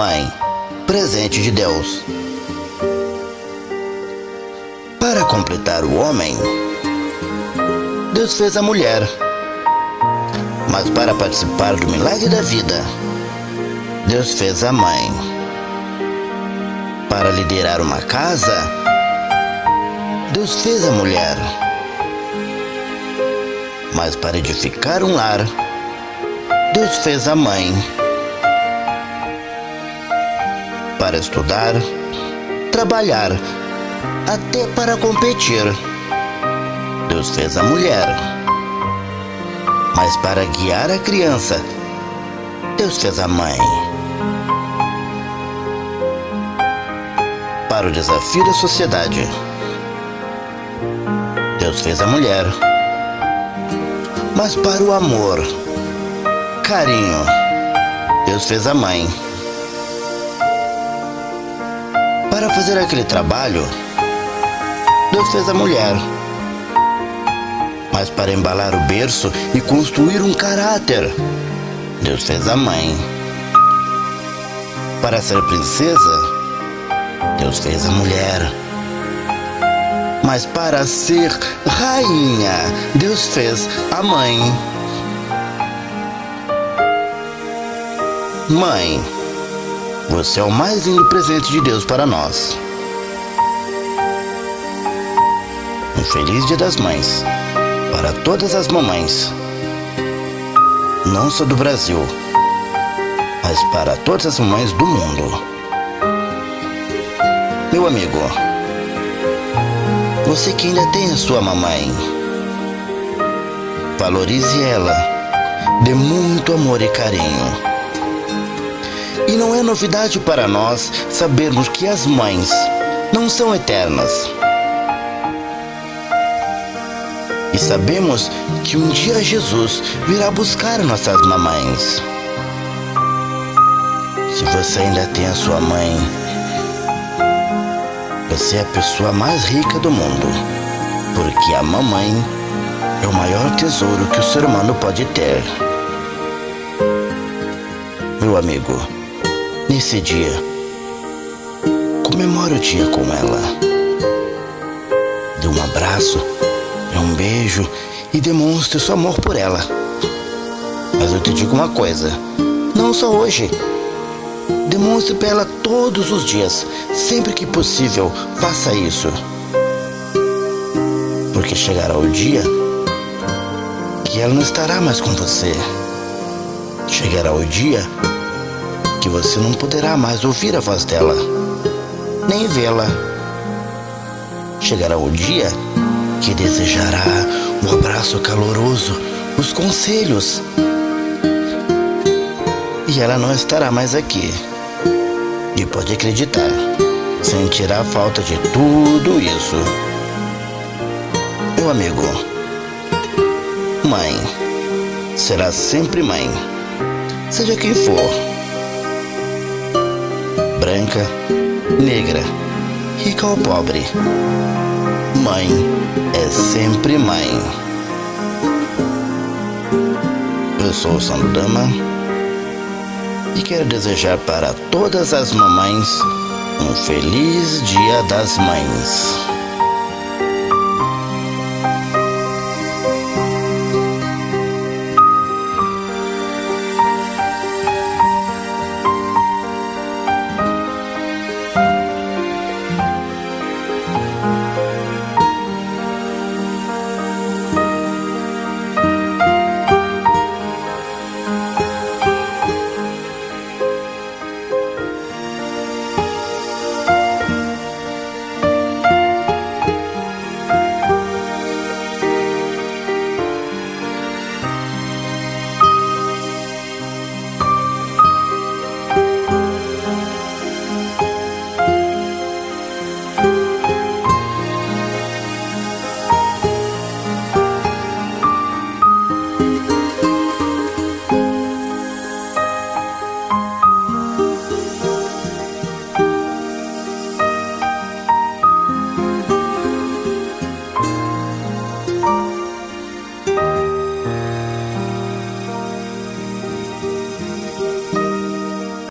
Mãe, presente de Deus. Para completar o homem, Deus fez a mulher. Mas para participar do milagre da vida, Deus fez a mãe. Para liderar uma casa, Deus fez a mulher. Mas para edificar um lar, Deus fez a mãe. Para estudar, trabalhar, até para competir, Deus fez a mulher. Mas para guiar a criança, Deus fez a mãe. Para o desafio da sociedade, Deus fez a mulher. Mas para o amor, carinho, Deus fez a mãe. Para fazer aquele trabalho, Deus fez a mulher. Mas para embalar o berço e construir um caráter, Deus fez a mãe. Para ser princesa, Deus fez a mulher. Mas para ser rainha, Deus fez a mãe. Mãe, você é o mais lindo presente de Deus para nós. Um feliz Dia das Mães para todas as mamães, não só do Brasil, mas para todas as mamães do mundo. Meu amigo, você que ainda tem a sua mamãe, valorize ela, dê muito amor e carinho. E não é novidade para nós sabermos que as mães não são eternas. E sabemos que um dia Jesus virá buscar nossas mamães. Se você ainda tem a sua mãe, você é a pessoa mais rica do mundo, porque a mamãe é o maior tesouro que o ser humano pode ter. Meu amigo, nesse dia, comemore o dia com ela. Dê um abraço, dê um beijo e demonstre seu amor por ela. Mas eu te digo uma coisa: não só hoje. Demonstre para ela todos os dias, sempre que possível, faça isso. Porque chegará o dia que ela não estará mais com você. Chegará o dia que você não poderá mais ouvir a voz dela, nem vê-la. Chegará o dia que desejará um abraço caloroso, os conselhos. E ela não estará mais aqui. E pode acreditar, sentirá falta de tudo isso. Meu amigo, mãe será sempre mãe, seja quem for. Branca, negra, rica ou pobre. Mãe é sempre mãe. Eu sou o Sandama e quero desejar para todas as mamães um feliz Dia das Mães.